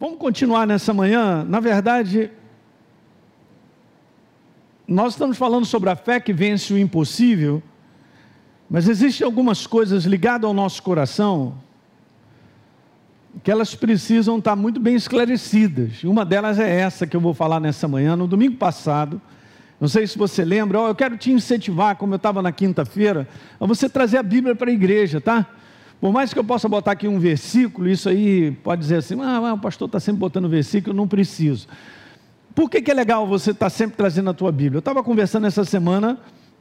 Vamos continuar nessa manhã. Na verdade, nós estamos falando sobre a fé que vence o impossível, mas existem algumas coisas ligadas ao nosso coração que elas precisam estar muito bem esclarecidas. Uma delas é essa que eu vou falar nessa manhã. No domingo passado, não sei se você lembra, eu quero te incentivar, como eu estava na quinta-feira, a você trazer a Bíblia para a igreja, tá? Por mais que eu possa botar aqui um versículo, isso aí pode dizer assim, ah, o pastor está sempre botando versículo, não preciso. Por que, que é legal você estar tá sempre trazendo a tua Bíblia? Eu estava conversando essa semana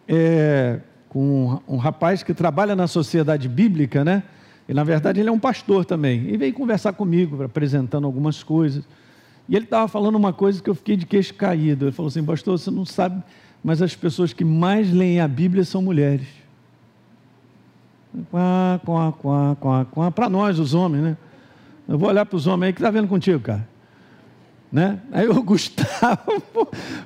é, com um rapaz que trabalha na sociedade bíblica, né? E na verdade ele é um pastor também. E veio conversar comigo, apresentando algumas coisas. E ele estava falando uma coisa que eu fiquei de queixo caído. Ele falou assim, pastor, você não sabe, mas as pessoas que mais leem a Bíblia são mulheres. Para nós, os homens, né? Eu vou olhar para os homens aí que está vendo contigo, cara. Né? Aí o Gustavo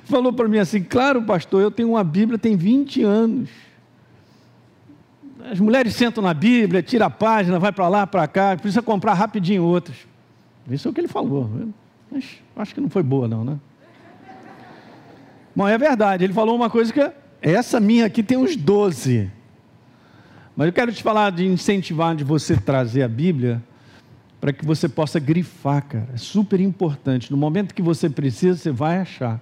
falou para mim assim: Claro, pastor, eu tenho uma Bíblia, tem 20 anos. As mulheres sentam na Bíblia, tira a página, vai para lá, para cá, precisa comprar rapidinho outras. Isso é o que ele falou. Mas acho que não foi boa, não, né? Bom, é verdade, ele falou uma coisa que essa minha aqui tem uns 12. Mas eu quero te falar de incentivar de você trazer a Bíblia para que você possa grifar, cara. É super importante. No momento que você precisa, você vai achar.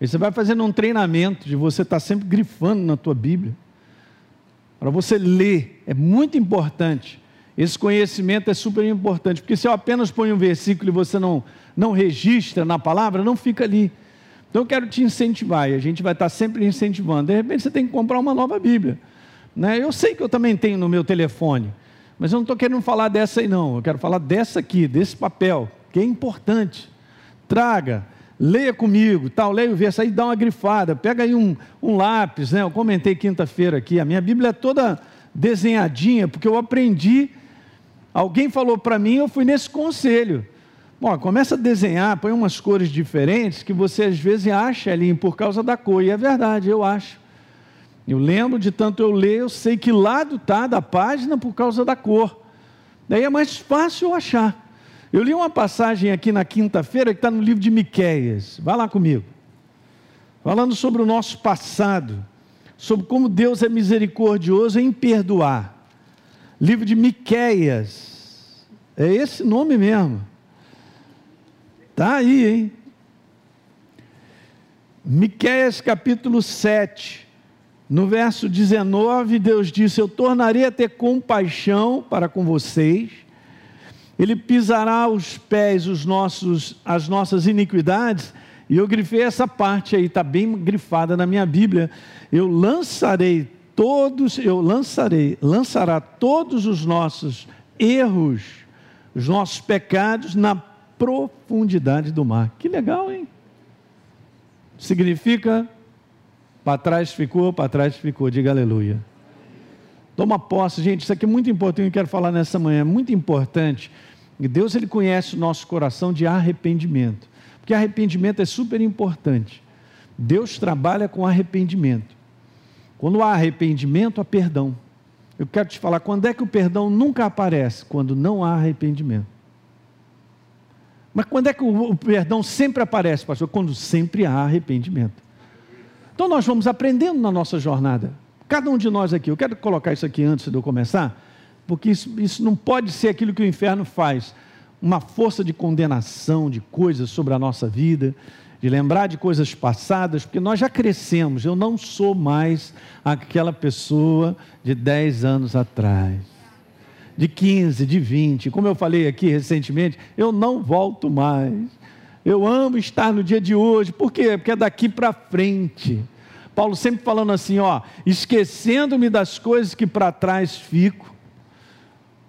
E você vai fazendo um treinamento de você estar sempre grifando na tua Bíblia. Para você ler, é muito importante. Esse conhecimento é super importante, porque se eu apenas ponho um versículo e você não, não registra na palavra, não fica ali. Então eu quero te incentivar, e a gente vai estar sempre incentivando. De repente você tem que comprar uma nova Bíblia. Né? Eu sei que eu também tenho no meu telefone, mas eu não estou querendo falar dessa aí, não. Eu quero falar dessa aqui, desse papel, que é importante. Traga, leia comigo, tal, leia o verso aí, dá uma grifada, pega aí um, um lápis, né? Eu comentei quinta-feira aqui, a minha Bíblia é toda desenhadinha, porque eu aprendi, alguém falou para mim, eu fui nesse conselho. Bom, começa a desenhar, põe umas cores diferentes que você às vezes acha ali por causa da cor, e é verdade, eu acho. Eu lembro de tanto eu ler, eu sei que lado está da página por causa da cor. Daí é mais fácil achar. Eu li uma passagem aqui na quinta-feira que está no livro de Miquéias. Vá lá comigo. Falando sobre o nosso passado, sobre como Deus é misericordioso em perdoar. Livro de Miquéias. É esse nome mesmo. Tá aí, hein? Miquéias capítulo 7. No verso 19, Deus disse: Eu tornarei a ter compaixão para com vocês, Ele pisará os pés os nossos, as nossas iniquidades, e eu grifei essa parte aí, está bem grifada na minha Bíblia. Eu lançarei todos, eu lançarei, lançará todos os nossos erros, os nossos pecados na profundidade do mar. Que legal, hein? Significa para trás ficou, para trás ficou. Diga aleluia. Toma posse, gente. Isso aqui é muito importante. Eu quero falar nessa manhã. É muito importante. Deus ele conhece o nosso coração de arrependimento, porque arrependimento é super importante. Deus trabalha com arrependimento. Quando há arrependimento, há perdão. Eu quero te falar, quando é que o perdão nunca aparece? Quando não há arrependimento. Mas quando é que o perdão sempre aparece, pastor? Quando sempre há arrependimento. Então nós vamos aprendendo na nossa jornada. Cada um de nós aqui, eu quero colocar isso aqui antes de eu começar, porque isso, isso não pode ser aquilo que o inferno faz uma força de condenação de coisas sobre a nossa vida, de lembrar de coisas passadas, porque nós já crescemos. Eu não sou mais aquela pessoa de 10 anos atrás, de 15, de 20. Como eu falei aqui recentemente, eu não volto mais. Eu amo estar no dia de hoje. Por quê? Porque é daqui para frente. Paulo sempre falando assim, ó, esquecendo-me das coisas que para trás fico,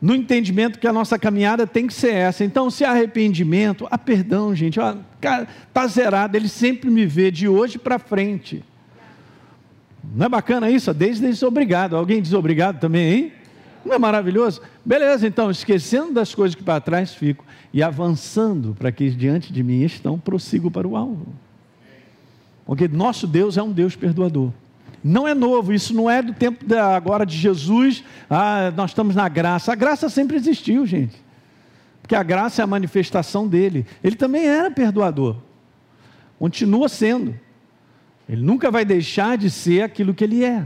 no entendimento que a nossa caminhada tem que ser essa. Então, se arrependimento, há perdão, gente, ó, tá zerado, ele sempre me vê de hoje para frente. Não é bacana isso? Desde esse obrigado. Alguém diz obrigado também, hein? Não é maravilhoso? Beleza, então, esquecendo das coisas que para trás fico e avançando para que diante de mim estão, prossigo para o alvo. Porque nosso Deus é um Deus perdoador. Não é novo, isso não é do tempo da, agora de Jesus, ah, nós estamos na graça. A graça sempre existiu, gente. porque a graça é a manifestação dele. Ele também era perdoador, continua sendo. Ele nunca vai deixar de ser aquilo que ele é.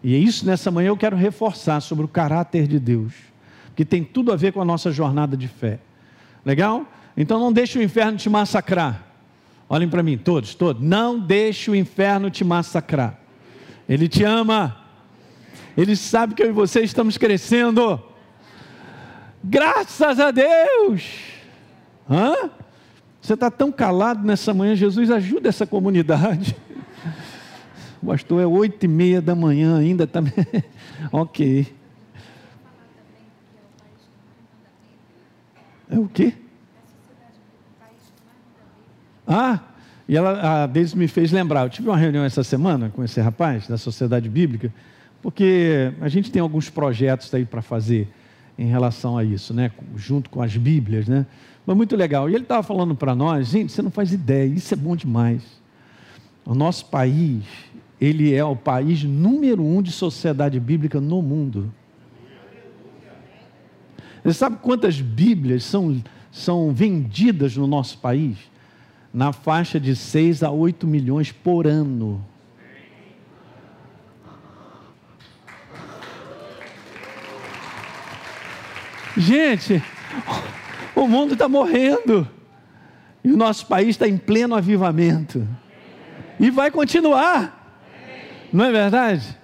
E é isso nessa manhã eu quero reforçar sobre o caráter de Deus, que tem tudo a ver com a nossa jornada de fé. Legal? Então não deixe o inferno te massacrar. Olhem para mim, todos, todos. Não deixe o inferno te massacrar. Ele te ama. Ele sabe que eu e você estamos crescendo. Graças a Deus. Hã? Você está tão calado nessa manhã, Jesus ajuda essa comunidade. O pastor é oito e meia da manhã ainda também. ok. É o quê? Ah, e ela, a Deise me fez lembrar. Eu tive uma reunião essa semana com esse rapaz da Sociedade Bíblica, porque a gente tem alguns projetos aí para fazer em relação a isso, né? Junto com as Bíblias, né? Mas muito legal. E ele estava falando para nós, gente, você não faz ideia, isso é bom demais. O nosso país, ele é o país número um de sociedade bíblica no mundo. Você sabe quantas Bíblias são, são vendidas no nosso país? Na faixa de 6 a 8 milhões por ano. Gente, o mundo está morrendo. E o nosso país está em pleno avivamento. E vai continuar. Não é verdade?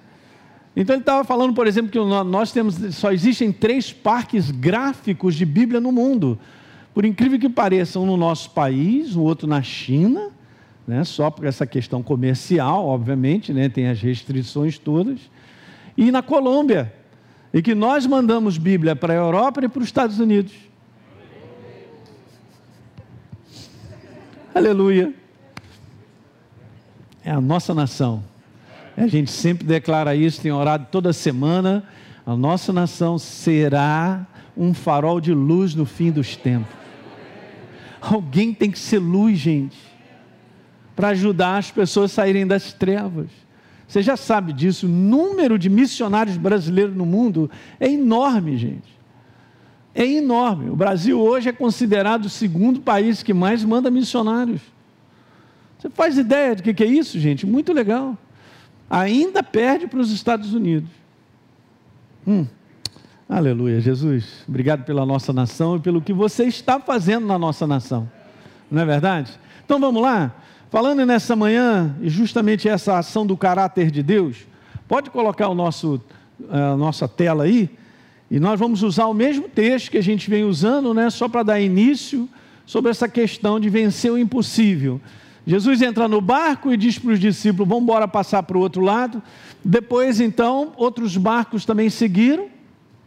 Então ele estava falando, por exemplo, que nós temos, só existem três parques gráficos de Bíblia no mundo. Por incrível que pareça, um no nosso país, o outro na China, né, só por essa questão comercial, obviamente, né, tem as restrições todas, e na Colômbia, e que nós mandamos Bíblia para a Europa e para os Estados Unidos. Aleluia. É a nossa nação. A gente sempre declara isso, tem orado toda semana. A nossa nação será um farol de luz no fim dos tempos. Alguém tem que ser luz, gente, para ajudar as pessoas a saírem das trevas. Você já sabe disso, o número de missionários brasileiros no mundo é enorme, gente. É enorme. O Brasil hoje é considerado o segundo país que mais manda missionários. Você faz ideia do que é isso, gente? Muito legal ainda perde para os Estados Unidos. Hum. Aleluia, Jesus. Obrigado pela nossa nação e pelo que você está fazendo na nossa nação. Não é verdade? Então vamos lá. Falando nessa manhã, e justamente essa ação do caráter de Deus, pode colocar o nosso, a nossa tela aí, e nós vamos usar o mesmo texto que a gente vem usando, né, só para dar início sobre essa questão de vencer o impossível. Jesus entra no barco e diz para os discípulos: vamos embora passar para o outro lado. Depois, então, outros barcos também seguiram.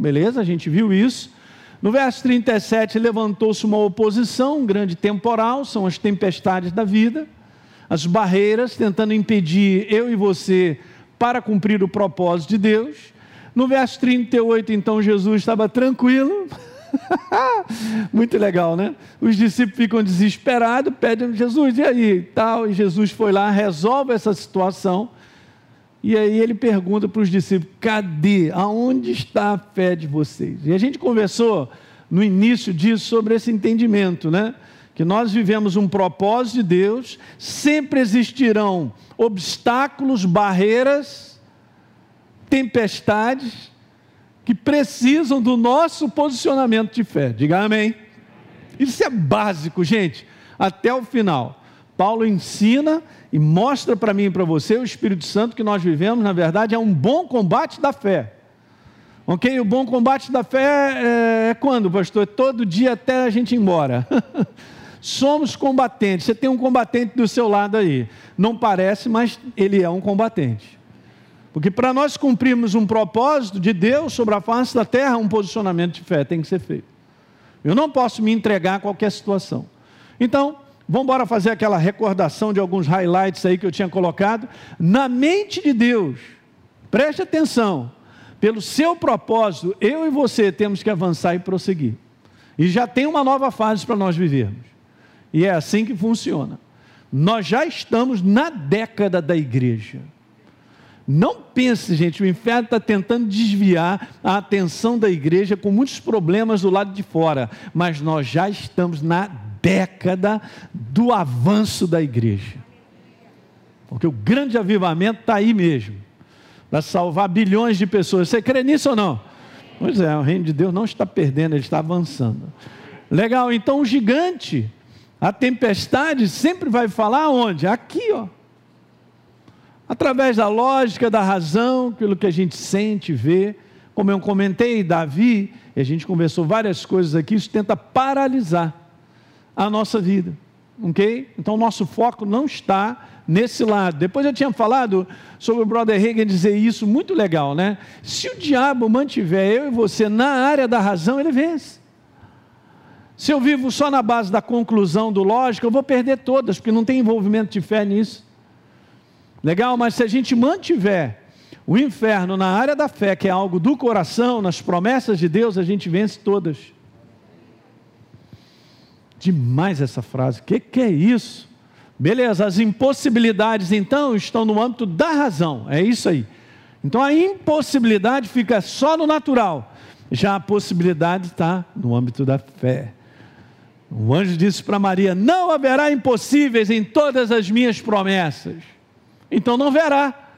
Beleza, a gente viu isso. No verso 37, levantou-se uma oposição, um grande temporal, são as tempestades da vida, as barreiras tentando impedir eu e você para cumprir o propósito de Deus. No verso 38, então, Jesus estava tranquilo. Muito legal, né? Os discípulos ficam desesperados, pedem Jesus, e aí? Tal, e Jesus foi lá, resolve essa situação. E aí ele pergunta para os discípulos: cadê? Aonde está a fé de vocês? E a gente conversou no início disso sobre esse entendimento, né? Que nós vivemos um propósito de Deus, sempre existirão obstáculos, barreiras, tempestades, que precisam do nosso posicionamento de fé. Diga amém. Isso é básico, gente, até o final. Paulo ensina e mostra para mim e para você, o Espírito Santo, que nós vivemos, na verdade, é um bom combate da fé. Ok? O bom combate da fé é, é quando, pastor? Todo dia até a gente ir embora. Somos combatentes. Você tem um combatente do seu lado aí. Não parece, mas ele é um combatente. Porque para nós cumprirmos um propósito de Deus sobre a face da terra, um posicionamento de fé tem que ser feito. Eu não posso me entregar a qualquer situação. Então, vamos embora fazer aquela recordação de alguns highlights aí que eu tinha colocado. Na mente de Deus, preste atenção, pelo seu propósito, eu e você temos que avançar e prosseguir. E já tem uma nova fase para nós vivermos. E é assim que funciona. Nós já estamos na década da igreja. Não pense, gente, o inferno está tentando desviar a atenção da igreja com muitos problemas do lado de fora, mas nós já estamos na década do avanço da igreja. Porque o grande avivamento está aí mesmo para salvar bilhões de pessoas. Você crê nisso ou não? Pois é, o reino de Deus não está perdendo, ele está avançando. Legal, então o gigante, a tempestade, sempre vai falar onde? Aqui, ó. Através da lógica, da razão, pelo que a gente sente, vê. Como eu comentei, Davi, e a gente conversou várias coisas aqui, isso tenta paralisar a nossa vida. Ok? Então, o nosso foco não está nesse lado. Depois eu tinha falado sobre o brother Reagan dizer isso, muito legal, né? Se o diabo mantiver eu e você na área da razão, ele vence. Se eu vivo só na base da conclusão do lógico, eu vou perder todas, porque não tem envolvimento de fé nisso. Legal? Mas se a gente mantiver o inferno na área da fé, que é algo do coração, nas promessas de Deus, a gente vence todas. Demais essa frase. O que, que é isso? Beleza, as impossibilidades então estão no âmbito da razão, é isso aí. Então a impossibilidade fica só no natural, já a possibilidade está no âmbito da fé. O anjo disse para Maria: Não haverá impossíveis em todas as minhas promessas. Então não verá.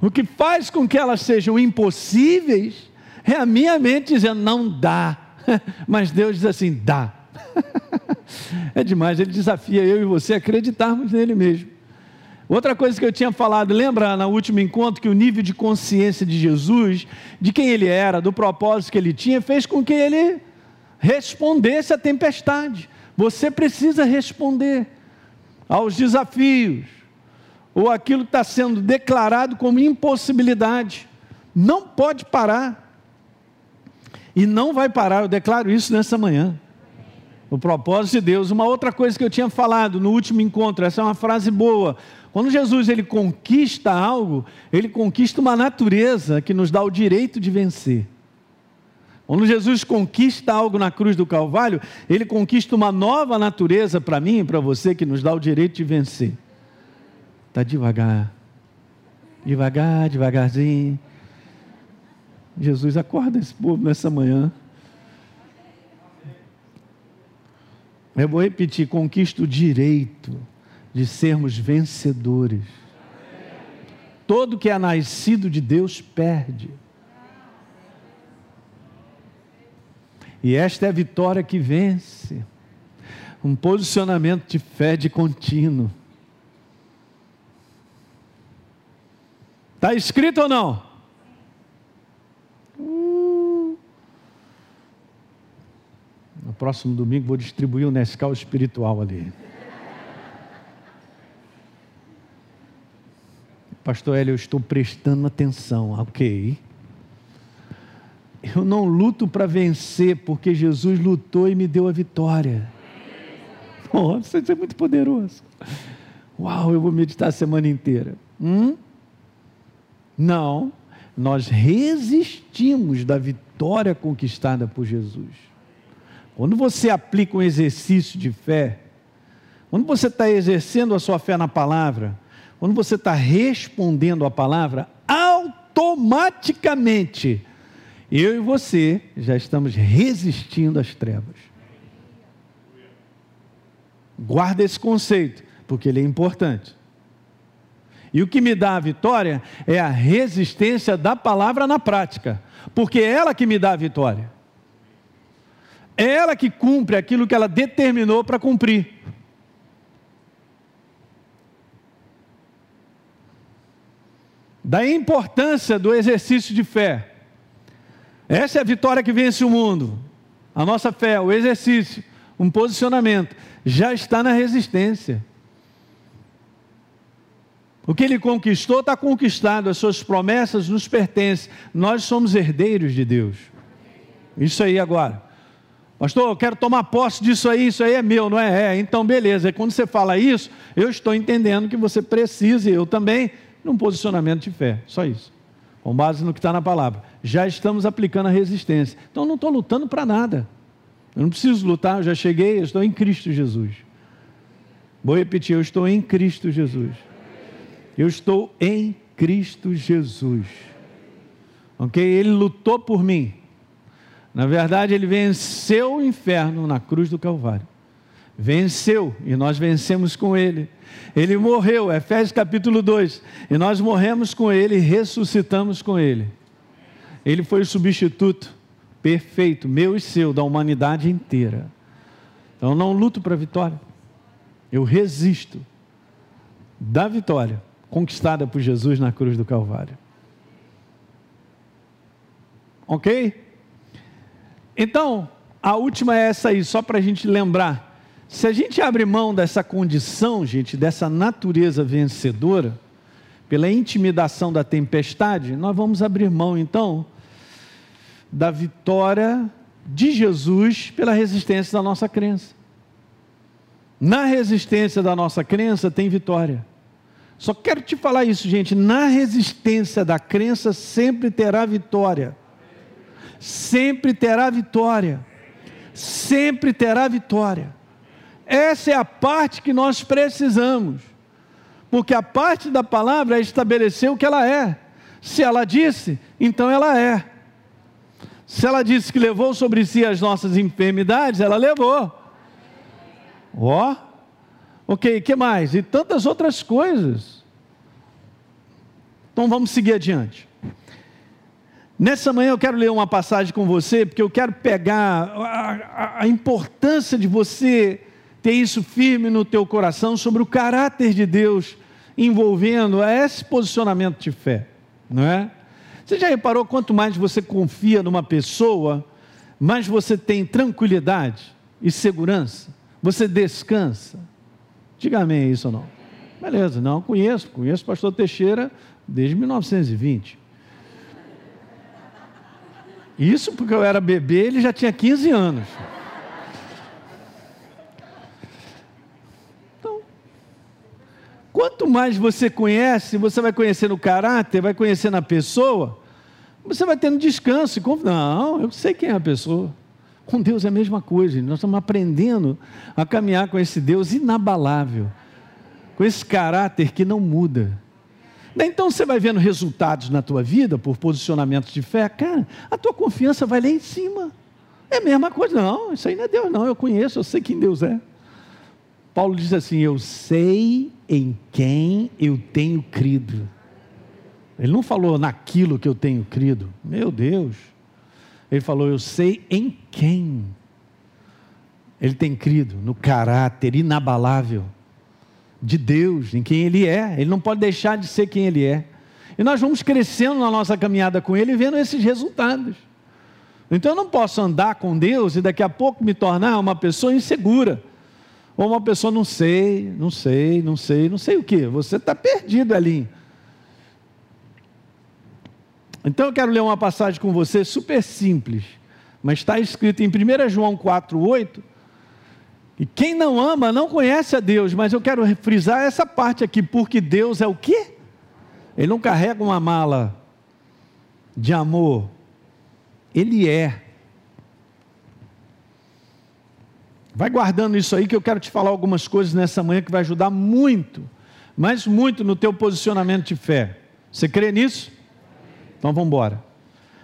O que faz com que elas sejam impossíveis é a minha mente dizendo: Não dá. Mas Deus diz assim: Dá. é demais, ele desafia eu e você a acreditarmos nele mesmo. Outra coisa que eu tinha falado, lembra no último encontro que o nível de consciência de Jesus, de quem ele era, do propósito que ele tinha, fez com que ele respondesse à tempestade. Você precisa responder aos desafios, ou aquilo que está sendo declarado como impossibilidade. Não pode parar. E não vai parar, eu declaro isso nessa manhã o propósito de Deus. Uma outra coisa que eu tinha falado no último encontro, essa é uma frase boa. Quando Jesus ele conquista algo, ele conquista uma natureza que nos dá o direito de vencer. Quando Jesus conquista algo na cruz do Calvário, ele conquista uma nova natureza para mim e para você que nos dá o direito de vencer. Tá devagar. Devagar, devagarzinho. Jesus acorda esse povo nessa manhã. Eu vou repetir: conquista o direito de sermos vencedores. Todo que é nascido de Deus perde. E esta é a vitória que vence. Um posicionamento de fé de contínuo. Está escrito ou não? No próximo domingo vou distribuir o Nescau espiritual ali. Pastor Hélio, eu estou prestando atenção. Ok. Eu não luto para vencer, porque Jesus lutou e me deu a vitória. Nossa, isso é muito poderoso. Uau, eu vou meditar a semana inteira. Hum? Não, nós resistimos da vitória conquistada por Jesus. Quando você aplica um exercício de fé, quando você está exercendo a sua fé na palavra, quando você está respondendo a palavra, automaticamente eu e você já estamos resistindo às trevas. Guarda esse conceito, porque ele é importante. E o que me dá a vitória é a resistência da palavra na prática, porque é ela que me dá a vitória. É ela que cumpre aquilo que ela determinou para cumprir. Da importância do exercício de fé. Essa é a vitória que vence o mundo. A nossa fé, o exercício, um posicionamento, já está na resistência. O que ele conquistou está conquistado, as suas promessas nos pertencem. Nós somos herdeiros de Deus. Isso aí agora. Pastor, eu quero tomar posse disso aí, isso aí é meu, não é? É, então beleza. E quando você fala isso, eu estou entendendo que você precisa, eu também, num posicionamento de fé. Só isso. Com base no que está na palavra. Já estamos aplicando a resistência. Então eu não estou lutando para nada. Eu não preciso lutar, eu já cheguei, eu estou em Cristo Jesus. Vou repetir, eu estou em Cristo Jesus. Eu estou em Cristo Jesus. Ok? Ele lutou por mim. Na verdade, ele venceu o inferno na cruz do Calvário. Venceu e nós vencemos com ele. Ele morreu, Efésios capítulo 2, e nós morremos com ele e ressuscitamos com ele. Ele foi o substituto perfeito, meu e seu, da humanidade inteira. Então não luto para a vitória. Eu resisto da vitória conquistada por Jesus na cruz do Calvário. Ok? Então, a última é essa aí, só para a gente lembrar. Se a gente abre mão dessa condição, gente, dessa natureza vencedora, pela intimidação da tempestade, nós vamos abrir mão então da vitória de Jesus pela resistência da nossa crença. Na resistência da nossa crença tem vitória. Só quero te falar isso, gente. Na resistência da crença sempre terá vitória. Sempre terá vitória. Sempre terá vitória. Essa é a parte que nós precisamos. Porque a parte da palavra é estabelecer o que ela é. Se ela disse, então ela é. Se ela disse que levou sobre si as nossas enfermidades, ela levou. Ó. Oh. Ok, que mais? E tantas outras coisas. Então vamos seguir adiante. Nessa manhã eu quero ler uma passagem com você, porque eu quero pegar a, a, a importância de você ter isso firme no teu coração sobre o caráter de Deus envolvendo esse posicionamento de fé, não é? Você já reparou quanto mais você confia numa pessoa, mais você tem tranquilidade e segurança? Você descansa? Diga amém isso ou não. Beleza, não, conheço, conheço o pastor Teixeira desde 1920. Isso porque eu era bebê, ele já tinha 15 anos. Quanto mais você conhece, você vai conhecendo o caráter, vai conhecendo a pessoa, você vai tendo descanso. Não, eu sei quem é a pessoa. Com Deus é a mesma coisa. Nós estamos aprendendo a caminhar com esse Deus inabalável, com esse caráter que não muda. Então você vai vendo resultados na tua vida por posicionamentos de fé, cara, a tua confiança vai lá em cima. É a mesma coisa, não, isso aí não é Deus, não. Eu conheço, eu sei quem Deus é. Paulo diz assim: Eu sei em quem eu tenho crido. Ele não falou naquilo que eu tenho crido. Meu Deus. Ele falou: Eu sei em quem ele tem crido, no caráter inabalável de Deus, em quem ele é. Ele não pode deixar de ser quem ele é. E nós vamos crescendo na nossa caminhada com ele vendo esses resultados. Então eu não posso andar com Deus e daqui a pouco me tornar uma pessoa insegura. Ou uma pessoa, não sei, não sei, não sei, não sei o que. Você está perdido ali. Então eu quero ler uma passagem com você super simples, mas está escrito em 1 João 4,8. E quem não ama não conhece a Deus, mas eu quero frisar essa parte aqui, porque Deus é o quê? Ele não carrega uma mala de amor, Ele é. Vai guardando isso aí que eu quero te falar algumas coisas nessa manhã que vai ajudar muito, mas muito no teu posicionamento de fé. Você crê nisso? Então vamos embora.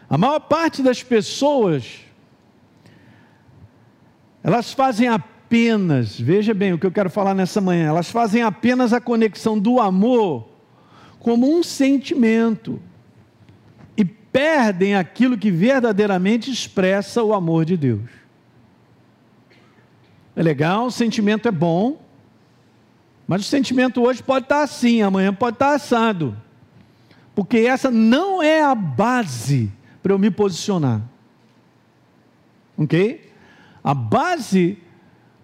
A maior parte das pessoas elas fazem apenas, veja bem o que eu quero falar nessa manhã, elas fazem apenas a conexão do amor como um sentimento e perdem aquilo que verdadeiramente expressa o amor de Deus. É legal, o sentimento é bom, mas o sentimento hoje pode estar assim, amanhã pode estar assado. Porque essa não é a base para eu me posicionar. Ok? A base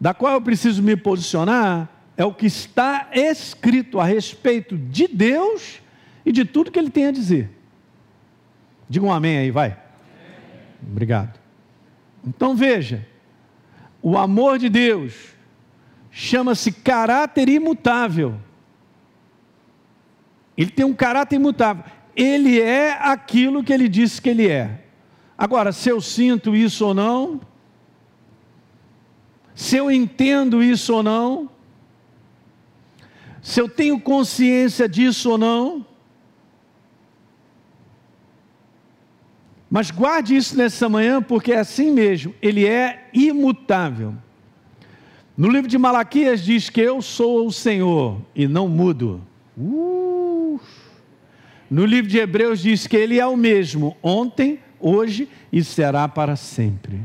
da qual eu preciso me posicionar é o que está escrito a respeito de Deus e de tudo que Ele tem a dizer. Diga um amém aí, vai. Obrigado. Então veja, o amor de Deus chama-se caráter imutável. Ele tem um caráter imutável. Ele é aquilo que ele disse que ele é. Agora, se eu sinto isso ou não, se eu entendo isso ou não, se eu tenho consciência disso ou não. Mas guarde isso nessa manhã, porque é assim mesmo, ele é imutável. No livro de Malaquias diz que eu sou o Senhor e não mudo. Uh! No livro de Hebreus diz que ele é o mesmo ontem, hoje e será para sempre.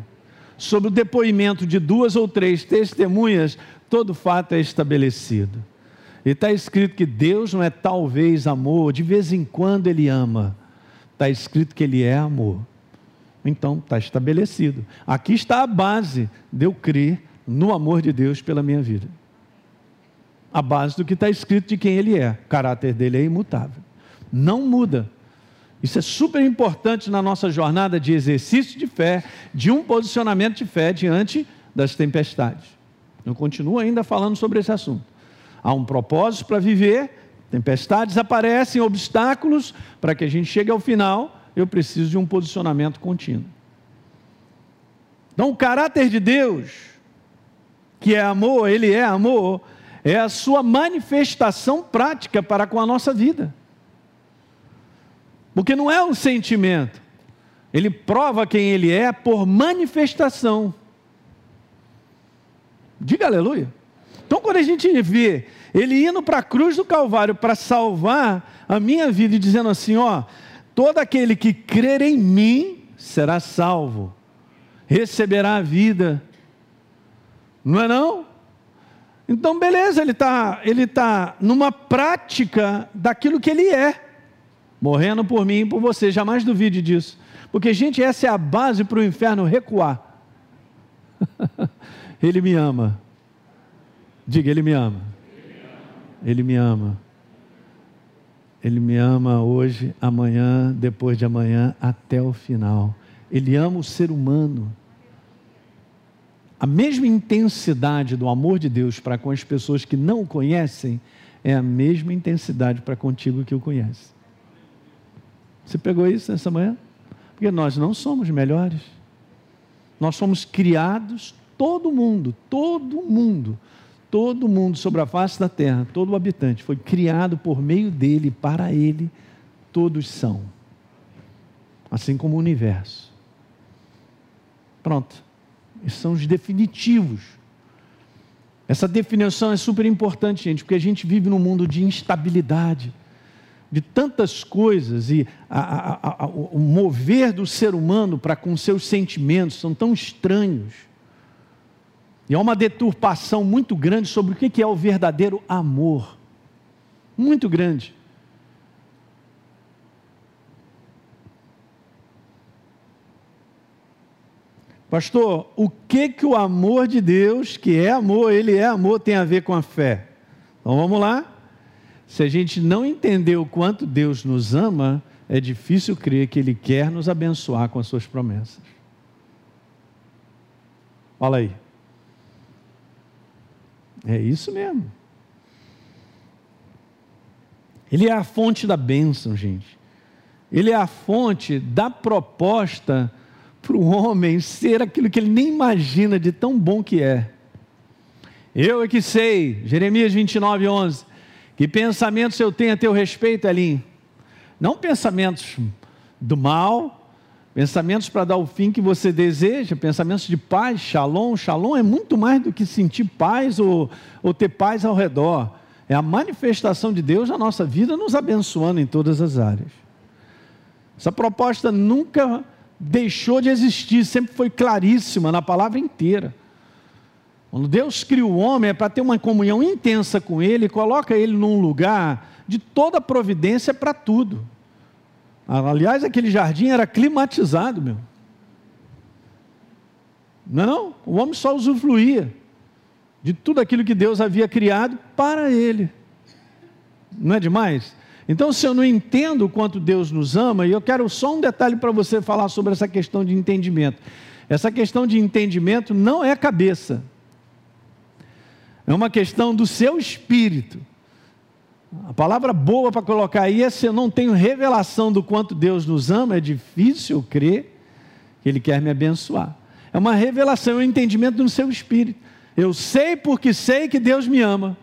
Sobre o depoimento de duas ou três testemunhas, todo fato é estabelecido. E está escrito que Deus não é talvez amor, de vez em quando Ele ama. Está escrito que Ele é amor. Então está estabelecido. Aqui está a base de eu crer no amor de Deus pela minha vida. A base do que está escrito de quem Ele é. O caráter dele é imutável. Não muda. Isso é super importante na nossa jornada de exercício de fé, de um posicionamento de fé diante das tempestades. Eu continuo ainda falando sobre esse assunto. Há um propósito para viver, tempestades aparecem, obstáculos, para que a gente chegue ao final, eu preciso de um posicionamento contínuo. Então, o caráter de Deus, que é amor, ele é amor, é a sua manifestação prática para com a nossa vida. Porque não é um sentimento, ele prova quem ele é por manifestação. Diga aleluia. Então, quando a gente vê ele indo para a cruz do Calvário para salvar a minha vida e dizendo assim: ó, todo aquele que crer em mim será salvo, receberá a vida. Não é não? Então, beleza, ele está ele tá numa prática daquilo que ele é, morrendo por mim e por você, jamais duvide disso. Porque, gente, essa é a base para o inferno recuar. ele me ama. Diga, Ele me ama. Ele me ama. Ele me ama hoje, amanhã, depois de amanhã, até o final. Ele ama o ser humano. A mesma intensidade do amor de Deus para com as pessoas que não o conhecem é a mesma intensidade para contigo que o conhece. Você pegou isso nessa manhã? Porque nós não somos melhores. Nós somos criados, todo mundo, todo mundo, todo mundo sobre a face da terra, todo habitante, foi criado por meio dele, para ele, todos são. Assim como o universo. Pronto. Esses são os definitivos. Essa definição é super importante, gente, porque a gente vive num mundo de instabilidade, de tantas coisas, e a, a, a, o mover do ser humano para com seus sentimentos são tão estranhos e há uma deturpação muito grande sobre o que é o verdadeiro amor. Muito grande. Pastor, o que que o amor de Deus, que é amor, ele é amor, tem a ver com a fé? Então vamos lá. Se a gente não entender o quanto Deus nos ama, é difícil crer que Ele quer nos abençoar com as suas promessas. Fala aí. É isso mesmo. Ele é a fonte da bênção, gente. Ele é a fonte da proposta para o homem ser aquilo que ele nem imagina de tão bom que é. Eu é que sei, Jeremias 29, 11, que pensamentos eu tenho a teu respeito, Elim. Não pensamentos do mal, Pensamentos para dar o fim que você deseja, pensamentos de paz, shalom. Shalom é muito mais do que sentir paz ou, ou ter paz ao redor. É a manifestação de Deus na nossa vida, nos abençoando em todas as áreas. Essa proposta nunca deixou de existir, sempre foi claríssima na palavra inteira. Quando Deus cria o homem é para ter uma comunhão intensa com Ele, coloca ele num lugar de toda providência para tudo. Aliás, aquele jardim era climatizado, meu. Não, é não, o homem só usufruía de tudo aquilo que Deus havia criado para ele. Não é demais? Então, se eu não entendo o quanto Deus nos ama, e eu quero só um detalhe para você falar sobre essa questão de entendimento. Essa questão de entendimento não é cabeça, é uma questão do seu espírito. A palavra boa para colocar aí é se eu não tenho revelação do quanto Deus nos ama, é difícil crer que Ele quer me abençoar. É uma revelação, é um entendimento no seu espírito. Eu sei porque sei que Deus me ama.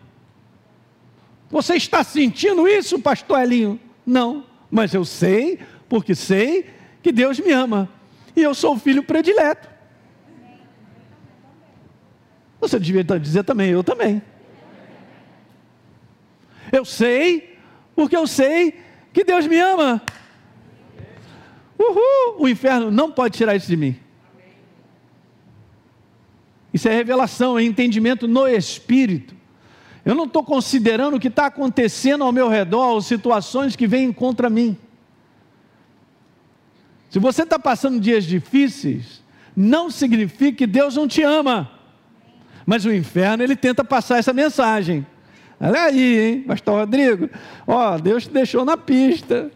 Você está sentindo isso, pastor Elinho? Não, mas eu sei porque sei que Deus me ama. E eu sou o filho predileto. Você devia dizer também, eu também. Eu sei, porque eu sei que Deus me ama. Uhul! O inferno não pode tirar isso de mim. Isso é revelação, é entendimento no espírito. Eu não estou considerando o que está acontecendo ao meu redor, situações que vêm contra mim. Se você está passando dias difíceis, não significa que Deus não te ama. Mas o inferno, ele tenta passar essa mensagem. Olha aí, hein, Pastor Rodrigo. Ó, Deus te deixou na pista.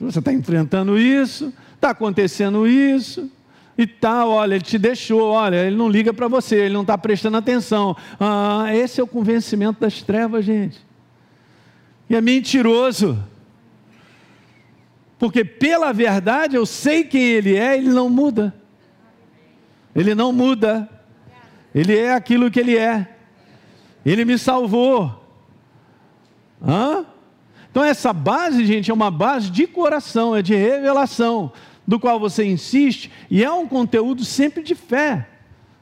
Você está enfrentando isso, está acontecendo isso e tal, olha, ele te deixou, olha, ele não liga para você, ele não está prestando atenção. Ah, esse é o convencimento das trevas, gente. E é mentiroso. Porque pela verdade eu sei quem ele é, ele não muda. Ele não muda. Ele é aquilo que ele é. Ele me salvou. Hã? Então essa base, gente, é uma base de coração, é de revelação do qual você insiste, e é um conteúdo sempre de fé.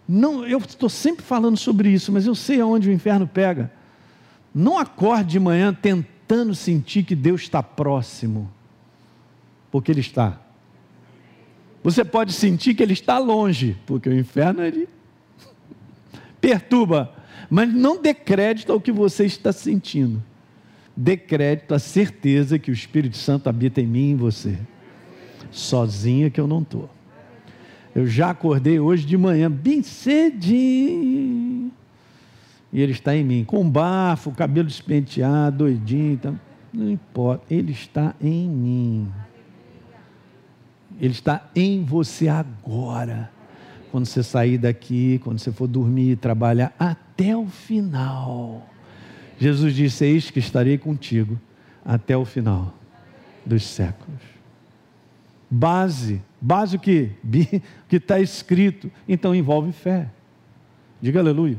Não, eu estou sempre falando sobre isso, mas eu sei aonde o inferno pega. Não acorde de manhã tentando sentir que Deus está próximo, porque Ele está. Você pode sentir que Ele está longe, porque o inferno ele perturba, mas não dê crédito ao que você está sentindo. Dê crédito à certeza que o Espírito Santo habita em mim e em você sozinha que eu não estou. Eu já acordei hoje de manhã, bem cedinho. E ele está em mim, com bafo, cabelo despenteado, doidinho. Então, não importa, ele está em mim. Ele está em você agora. Quando você sair daqui, quando você for dormir, trabalhar até o final. Jesus disse: Eis que estarei contigo até o final dos séculos base, base o que? que está escrito. Então envolve fé. Diga aleluia.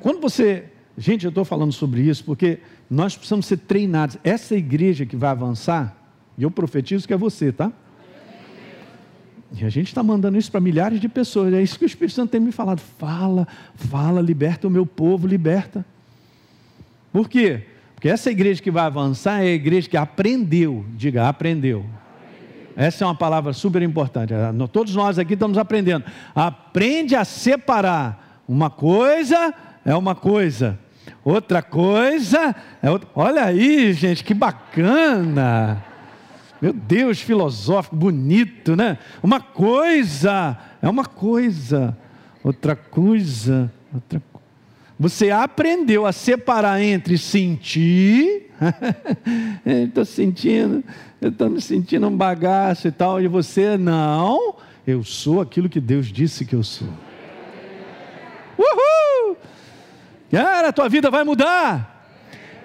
Quando você. Gente, eu estou falando sobre isso porque nós precisamos ser treinados. Essa igreja que vai avançar, e eu profetizo que é você, tá? E a gente está mandando isso para milhares de pessoas. É isso que o Espírito Santo tem me falado. Fala, fala, liberta o meu povo, liberta. Por quê? Porque essa igreja que vai avançar é a igreja que aprendeu, diga, aprendeu essa é uma palavra super importante. Todos nós aqui estamos aprendendo. Aprende a separar. Uma coisa é uma coisa, outra coisa é outra. Olha aí, gente, que bacana. Meu Deus, filosófico, bonito, né? Uma coisa é uma coisa, outra coisa, outra coisa. Você aprendeu a separar entre sentir, estou sentindo, eu estou me sentindo um bagaço e tal, e você, não, eu sou aquilo que Deus disse que eu sou. Uhul! Cara, a tua vida vai mudar.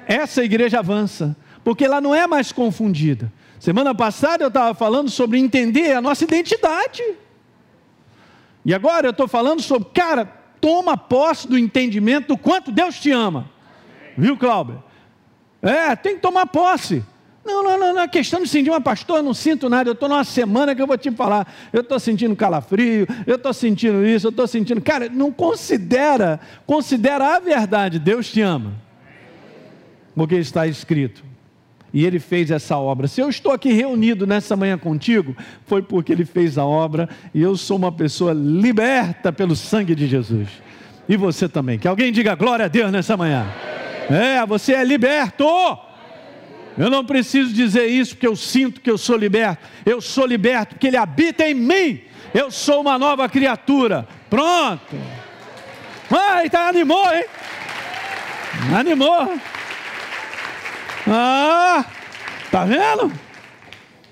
Essa igreja avança, porque ela não é mais confundida. Semana passada eu estava falando sobre entender a nossa identidade. E agora eu estou falando sobre, cara, toma posse do entendimento do quanto Deus te ama. Viu, Cláudio? É, tem que tomar posse. Não, não, não, não é questão de sentir, mas pastor, eu não sinto nada, eu estou numa semana que eu vou te falar, eu estou sentindo calafrio, eu estou sentindo isso, eu estou sentindo. Cara, não considera, considera a verdade, Deus te ama. Porque está escrito. E ele fez essa obra. Se eu estou aqui reunido nessa manhã contigo, foi porque ele fez a obra e eu sou uma pessoa liberta pelo sangue de Jesus. E você também. Que alguém diga glória a Deus nessa manhã. É, você é liberto. Eu não preciso dizer isso porque eu sinto que eu sou liberto. Eu sou liberto porque Ele habita em mim. Eu sou uma nova criatura. Pronto. Ai, tá animou, hein? Animou. Ah, tá vendo?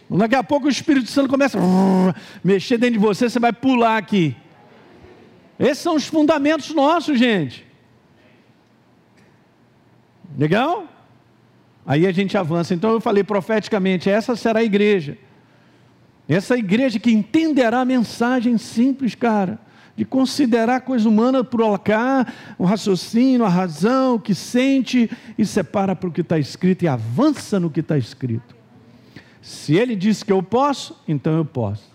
Daqui a pouco o Espírito Santo começa a mexer dentro de você, você vai pular aqui. Esses são os fundamentos nossos, gente. Legal? Aí a gente avança. Então eu falei profeticamente: essa será a igreja. Essa igreja que entenderá a mensagem simples, cara, de considerar a coisa humana por cá, o raciocínio, a razão, o que sente, e separa para o que está escrito e avança no que está escrito. Se ele disse que eu posso, então eu posso.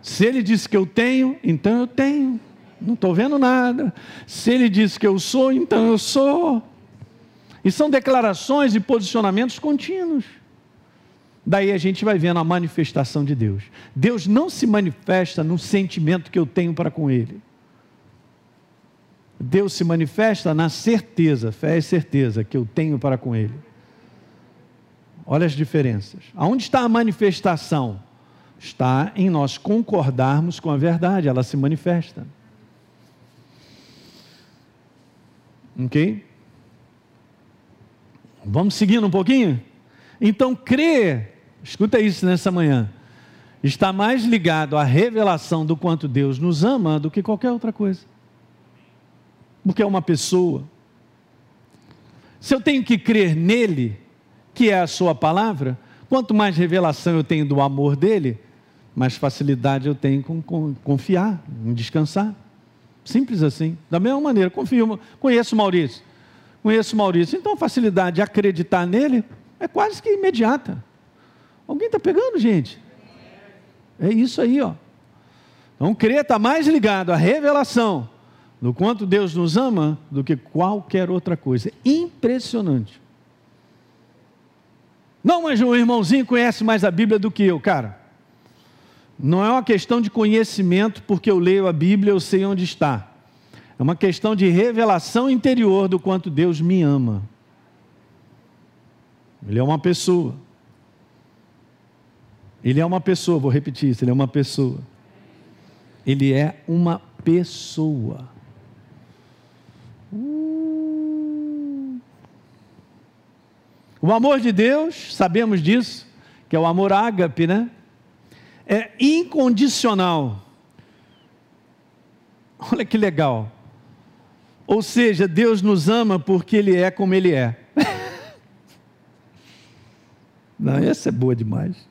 Se ele disse que eu tenho, então eu tenho. Não estou vendo nada. Se ele disse que eu sou, então eu sou. E são declarações e posicionamentos contínuos. Daí a gente vai vendo a manifestação de Deus. Deus não se manifesta no sentimento que eu tenho para com Ele. Deus se manifesta na certeza, fé e certeza que eu tenho para com Ele. Olha as diferenças. Aonde está a manifestação? Está em nós concordarmos com a verdade, ela se manifesta. Ok? Vamos seguindo um pouquinho? Então, crer escuta isso nessa manhã, está mais ligado à revelação do quanto Deus nos ama do que qualquer outra coisa. Porque é uma pessoa. Se eu tenho que crer nele, que é a sua palavra, quanto mais revelação eu tenho do amor dele, mais facilidade eu tenho com, confiar, em descansar. Simples assim. Da mesma maneira, confio, conheço Maurício. Conheço Maurício. Então a facilidade de acreditar nele é quase que imediata. Alguém está pegando, gente? É isso aí, ó. Então, crer está mais ligado à revelação do quanto Deus nos ama do que qualquer outra coisa. Impressionante. Não, mas o irmãozinho conhece mais a Bíblia do que eu, cara. Não é uma questão de conhecimento, porque eu leio a Bíblia, eu sei onde está. É uma questão de revelação interior do quanto Deus me ama. Ele é uma pessoa. Ele é uma pessoa, vou repetir isso, ele é uma pessoa. Ele é uma pessoa. Uh. O amor de Deus, sabemos disso, que é o amor ágape, né? É incondicional. Olha que legal. Ou seja, Deus nos ama porque Ele é como Ele é. Não, essa é boa demais.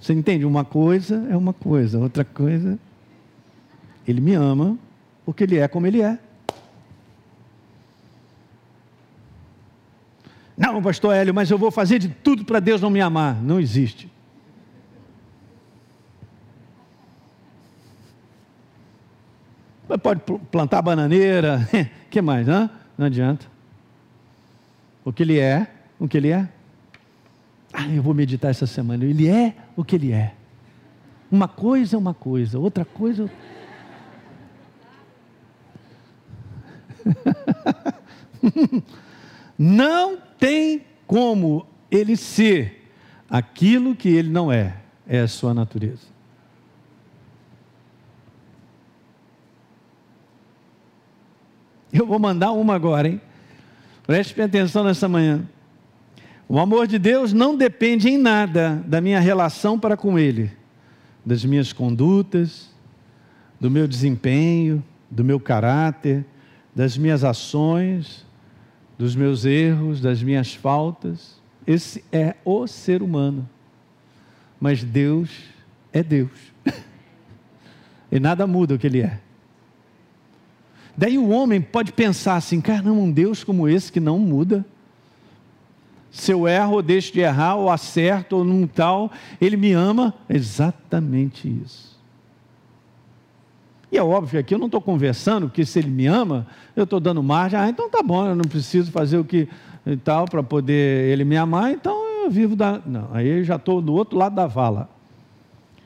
Você entende? Uma coisa é uma coisa, outra coisa. Ele me ama porque ele é como ele é. Não, pastor Hélio, mas eu vou fazer de tudo para Deus não me amar. Não existe. Pode plantar bananeira, que mais? Não adianta. O que ele é, o que ele é. Ah, eu vou meditar essa semana. Ele é o que ele é. Uma coisa é uma coisa, outra coisa. não tem como ele ser aquilo que ele não é. É a sua natureza. Eu vou mandar uma agora, hein? Preste atenção nessa manhã. O amor de Deus não depende em nada da minha relação para com Ele, das minhas condutas, do meu desempenho, do meu caráter, das minhas ações, dos meus erros, das minhas faltas. Esse é o ser humano. Mas Deus é Deus. e nada muda o que Ele é. Daí o homem pode pensar assim: caramba, um Deus como esse que não muda se eu erro ou deixo de errar, ou acerto ou num tal, ele me ama. Exatamente isso. E é óbvio que aqui eu não estou conversando, que se ele me ama, eu estou dando margem, ah, então tá bom, eu não preciso fazer o que e tal para poder ele me amar, então eu vivo da. Não, aí eu já estou do outro lado da vala.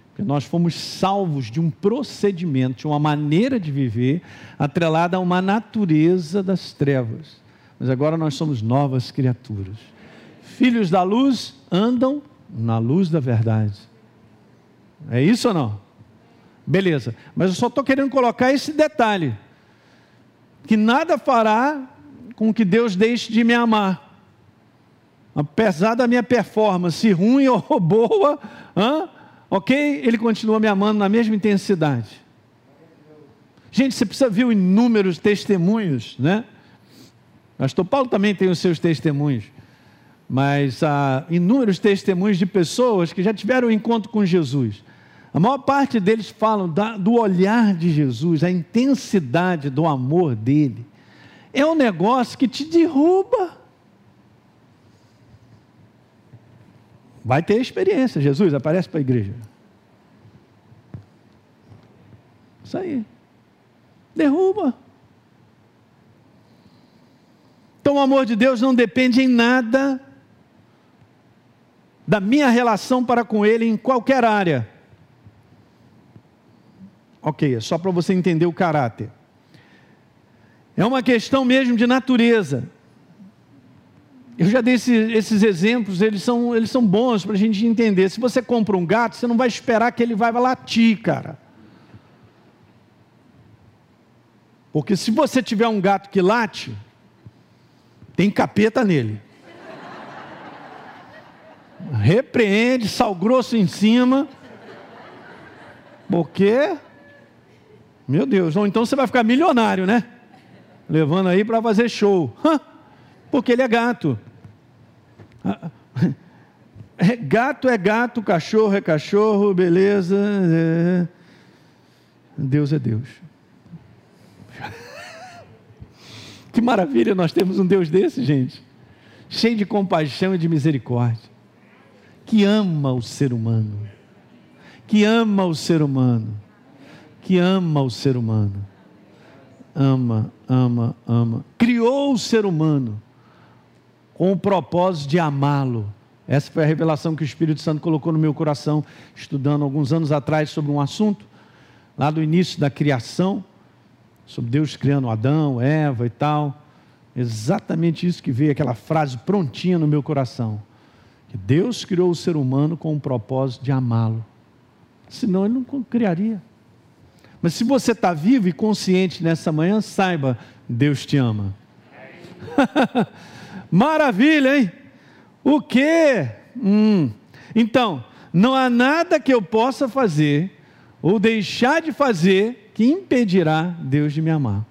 Porque nós fomos salvos de um procedimento, de uma maneira de viver, atrelada a uma natureza das trevas. Mas agora nós somos novas criaturas filhos da luz andam na luz da verdade. É isso ou não? Beleza, mas eu só estou querendo colocar esse detalhe: que nada fará com que Deus deixe de me amar. Apesar da minha performance ruim ou boa, hein? ok? Ele continua me amando na mesma intensidade. Gente, você precisa ver inúmeros testemunhos, né? Pastor Paulo também tem os seus testemunhos mas há inúmeros testemunhos de pessoas que já tiveram um encontro com Jesus. A maior parte deles falam da, do olhar de Jesus, a intensidade do amor dele. É um negócio que te derruba. Vai ter experiência. Jesus, aparece para a igreja. Isso aí. Derruba. Então o amor de Deus não depende em nada da minha relação para com Ele em qualquer área. Ok, é só para você entender o caráter. É uma questão mesmo de natureza. Eu já dei esses, esses exemplos, eles são, eles são bons para a gente entender. Se você compra um gato, você não vai esperar que ele vai latir, cara. Porque se você tiver um gato que late, tem capeta nele. Repreende, sal grosso em cima. Porque, meu Deus, ou então você vai ficar milionário, né? Levando aí para fazer show. Porque ele é gato. É, gato é gato, cachorro é cachorro, beleza. É... Deus é Deus. Que maravilha, nós temos um Deus desse, gente. Cheio de compaixão e de misericórdia. Que ama o ser humano. Que ama o ser humano. Que ama o ser humano. Ama, ama, ama. Criou o ser humano com o propósito de amá-lo. Essa foi a revelação que o Espírito Santo colocou no meu coração, estudando alguns anos atrás sobre um assunto, lá do início da criação sobre Deus criando Adão, Eva e tal. Exatamente isso que veio, aquela frase prontinha no meu coração. Que Deus criou o ser humano com o propósito de amá-lo. Senão ele não criaria. Mas se você está vivo e consciente nessa manhã, saiba, Deus te ama. Maravilha, hein? O quê? Hum. Então, não há nada que eu possa fazer ou deixar de fazer que impedirá Deus de me amar.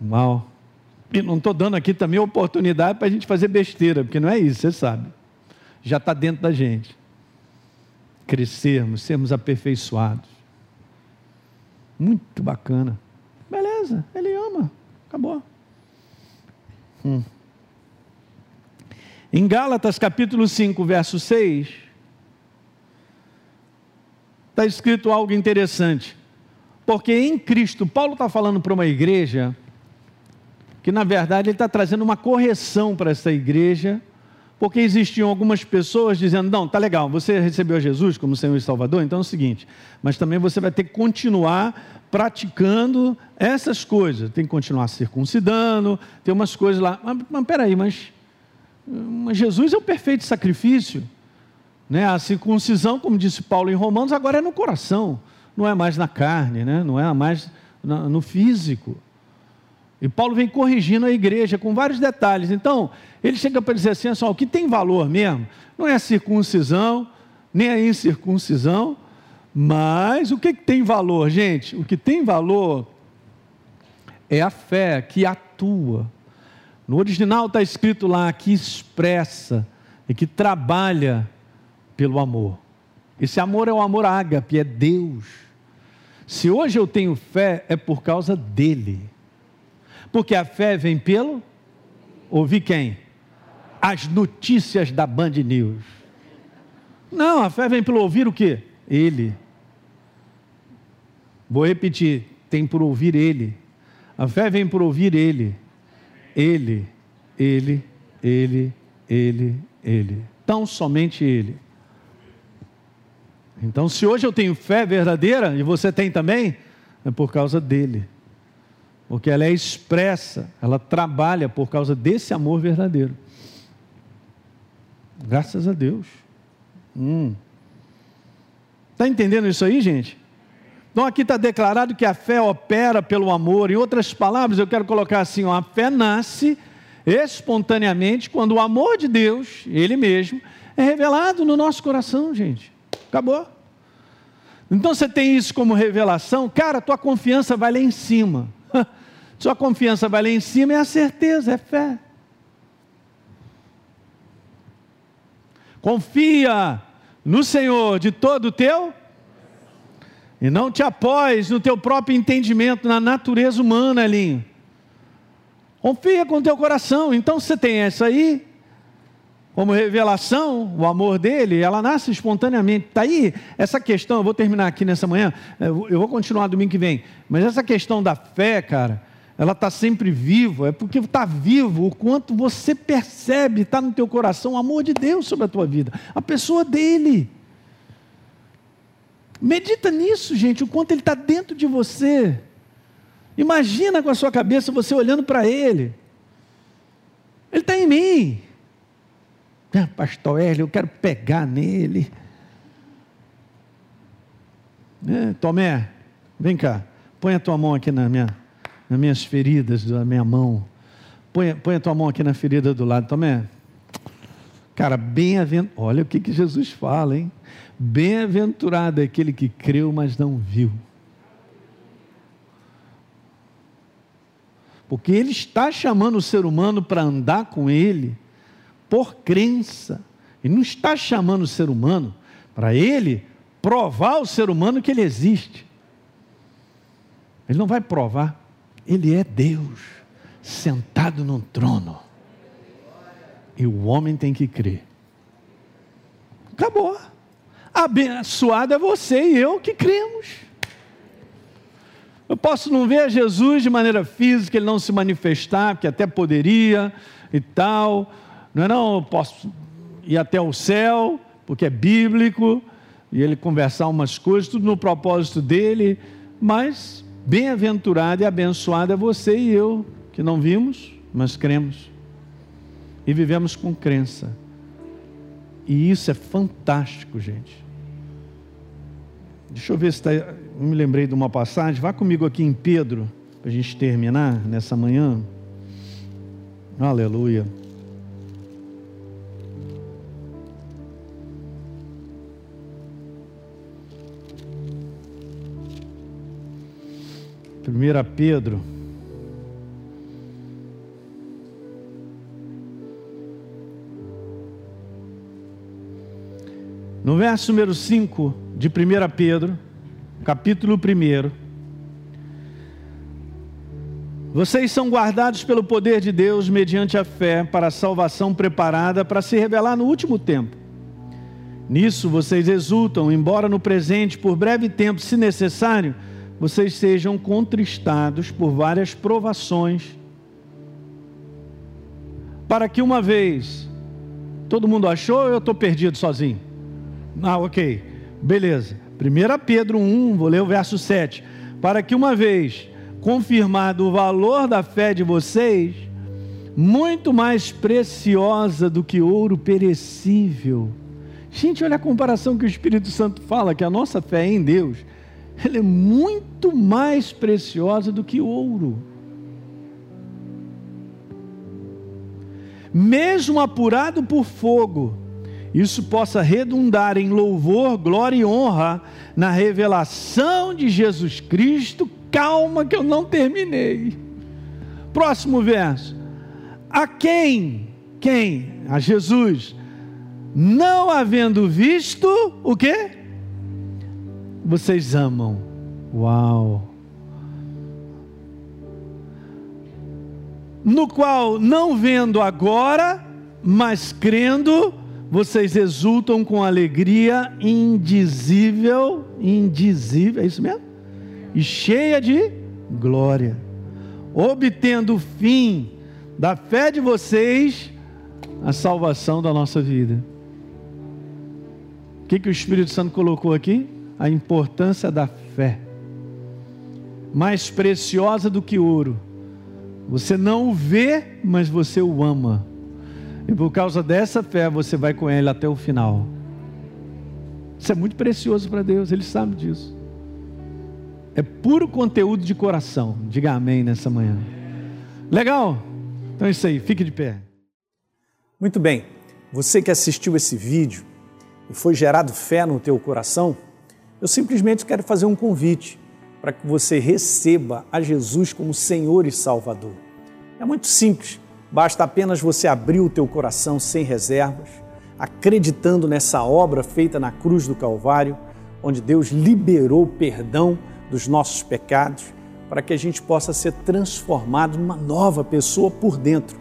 Mal. Não estou dando aqui também oportunidade para a gente fazer besteira, porque não é isso, você sabe. Já está dentro da gente. Crescermos, sermos aperfeiçoados. Muito bacana. Beleza, ele ama. Acabou. Hum. Em Gálatas capítulo 5, verso 6, está escrito algo interessante. Porque em Cristo, Paulo está falando para uma igreja que, na verdade, ele está trazendo uma correção para essa igreja, porque existiam algumas pessoas dizendo: não, tá legal, você recebeu Jesus como Senhor e Salvador, então é o seguinte, mas também você vai ter que continuar praticando essas coisas, tem que continuar circuncidando, tem umas coisas lá. Mas, mas peraí, mas, mas Jesus é o perfeito sacrifício. Né? A circuncisão, como disse Paulo em Romanos, agora é no coração, não é mais na carne, né? não é mais no físico. E Paulo vem corrigindo a igreja com vários detalhes. Então, ele chega para dizer assim: o que tem valor mesmo não é a circuncisão, nem a incircuncisão, mas o que tem valor, gente? O que tem valor é a fé que atua. No original está escrito lá que expressa e que trabalha pelo amor. Esse amor é o amor ágape, é Deus. Se hoje eu tenho fé, é por causa dele. Porque a fé vem pelo ouvir quem? As notícias da Band News. Não, a fé vem pelo ouvir o quê? Ele. Vou repetir, tem por ouvir ele. A fé vem por ouvir ele. Ele, ele, ele, ele, ele. Tão somente ele. Então, se hoje eu tenho fé verdadeira, e você tem também, é por causa dele. Porque ela é expressa, ela trabalha por causa desse amor verdadeiro. Graças a Deus. Hum. Está entendendo isso aí, gente? Então aqui está declarado que a fé opera pelo amor. Em outras palavras, eu quero colocar assim: ó, a fé nasce espontaneamente quando o amor de Deus, Ele mesmo, é revelado no nosso coração, gente. Acabou. Então você tem isso como revelação, cara, tua confiança vai lá em cima. Sua confiança vai lá em cima é a certeza, é fé. Confia no Senhor de todo o teu e não te apoies no teu próprio entendimento, na natureza humana, Elinho. Confia com o teu coração. Então você tem essa aí, como revelação, o amor dele, ela nasce espontaneamente. Está aí essa questão, eu vou terminar aqui nessa manhã, eu vou continuar domingo que vem, mas essa questão da fé, cara, ela está sempre viva, é porque está vivo o quanto você percebe, está no teu coração o amor de Deus sobre a tua vida, a pessoa dele. Medita nisso, gente, o quanto ele está dentro de você. Imagina com a sua cabeça você olhando para ele. Ele está em mim. Ah, pastor Hélio, eu quero pegar nele. É, Tomé, vem cá, põe a tua mão aqui na minha, nas minhas feridas da minha mão. Põe, põe a tua mão aqui na ferida do lado, Tomé. Cara, bem-aventurado, olha o que, que Jesus fala, hein? Bem-aventurado é aquele que creu, mas não viu. Porque ele está chamando o ser humano para andar com ele por crença. Ele não está chamando o ser humano para ele provar ao ser humano que ele existe. Ele não vai provar. Ele é Deus, sentado no trono. E o homem tem que crer. Acabou. Abençoado é você e eu que cremos. Eu posso não ver Jesus de maneira física, ele não se manifestar, que até poderia e tal não é não, eu posso ir até o céu, porque é bíblico, e ele conversar umas coisas, tudo no propósito dele, mas bem-aventurado e abençoado é você e eu, que não vimos, mas cremos. E vivemos com crença. E isso é fantástico, gente. Deixa eu ver se está. Eu me lembrei de uma passagem. Vá comigo aqui em Pedro, para a gente terminar nessa manhã. Aleluia. 1 Pedro. No verso número 5 de 1 Pedro, capítulo 1, vocês são guardados pelo poder de Deus mediante a fé para a salvação preparada para se revelar no último tempo. Nisso vocês exultam, embora no presente, por breve tempo, se necessário, vocês sejam contristados por várias provações, para que uma vez, todo mundo achou ou eu estou perdido sozinho? Ah, ok, beleza. 1 Pedro 1, vou ler o verso 7. Para que uma vez confirmado o valor da fé de vocês, muito mais preciosa do que ouro perecível. Gente, olha a comparação que o Espírito Santo fala, que a nossa fé em Deus ela é muito mais preciosa do que ouro. Mesmo apurado por fogo, isso possa redundar em louvor, glória e honra na revelação de Jesus Cristo. Calma, que eu não terminei. Próximo verso. A quem? Quem? A Jesus. Não havendo visto o quê? Vocês amam. Uau! No qual, não vendo agora, mas crendo, vocês exultam com alegria indizível, indizível, é isso mesmo? E cheia de glória, obtendo o fim da fé de vocês, a salvação da nossa vida. O que, que o Espírito Santo colocou aqui? A importância da fé, mais preciosa do que ouro. Você não o vê, mas você o ama. E por causa dessa fé, você vai com ele até o final. Isso é muito precioso para Deus, Ele sabe disso. É puro conteúdo de coração. Diga amém nessa manhã. Legal? Então é isso aí, fique de pé. Muito bem. Você que assistiu esse vídeo e foi gerado fé no teu coração, eu simplesmente quero fazer um convite para que você receba a Jesus como Senhor e Salvador. É muito simples, basta apenas você abrir o teu coração sem reservas, acreditando nessa obra feita na cruz do Calvário, onde Deus liberou perdão dos nossos pecados, para que a gente possa ser transformado numa nova pessoa por dentro.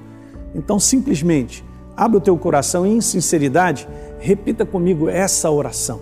Então, simplesmente, Abra o teu coração e, em sinceridade, repita comigo essa oração.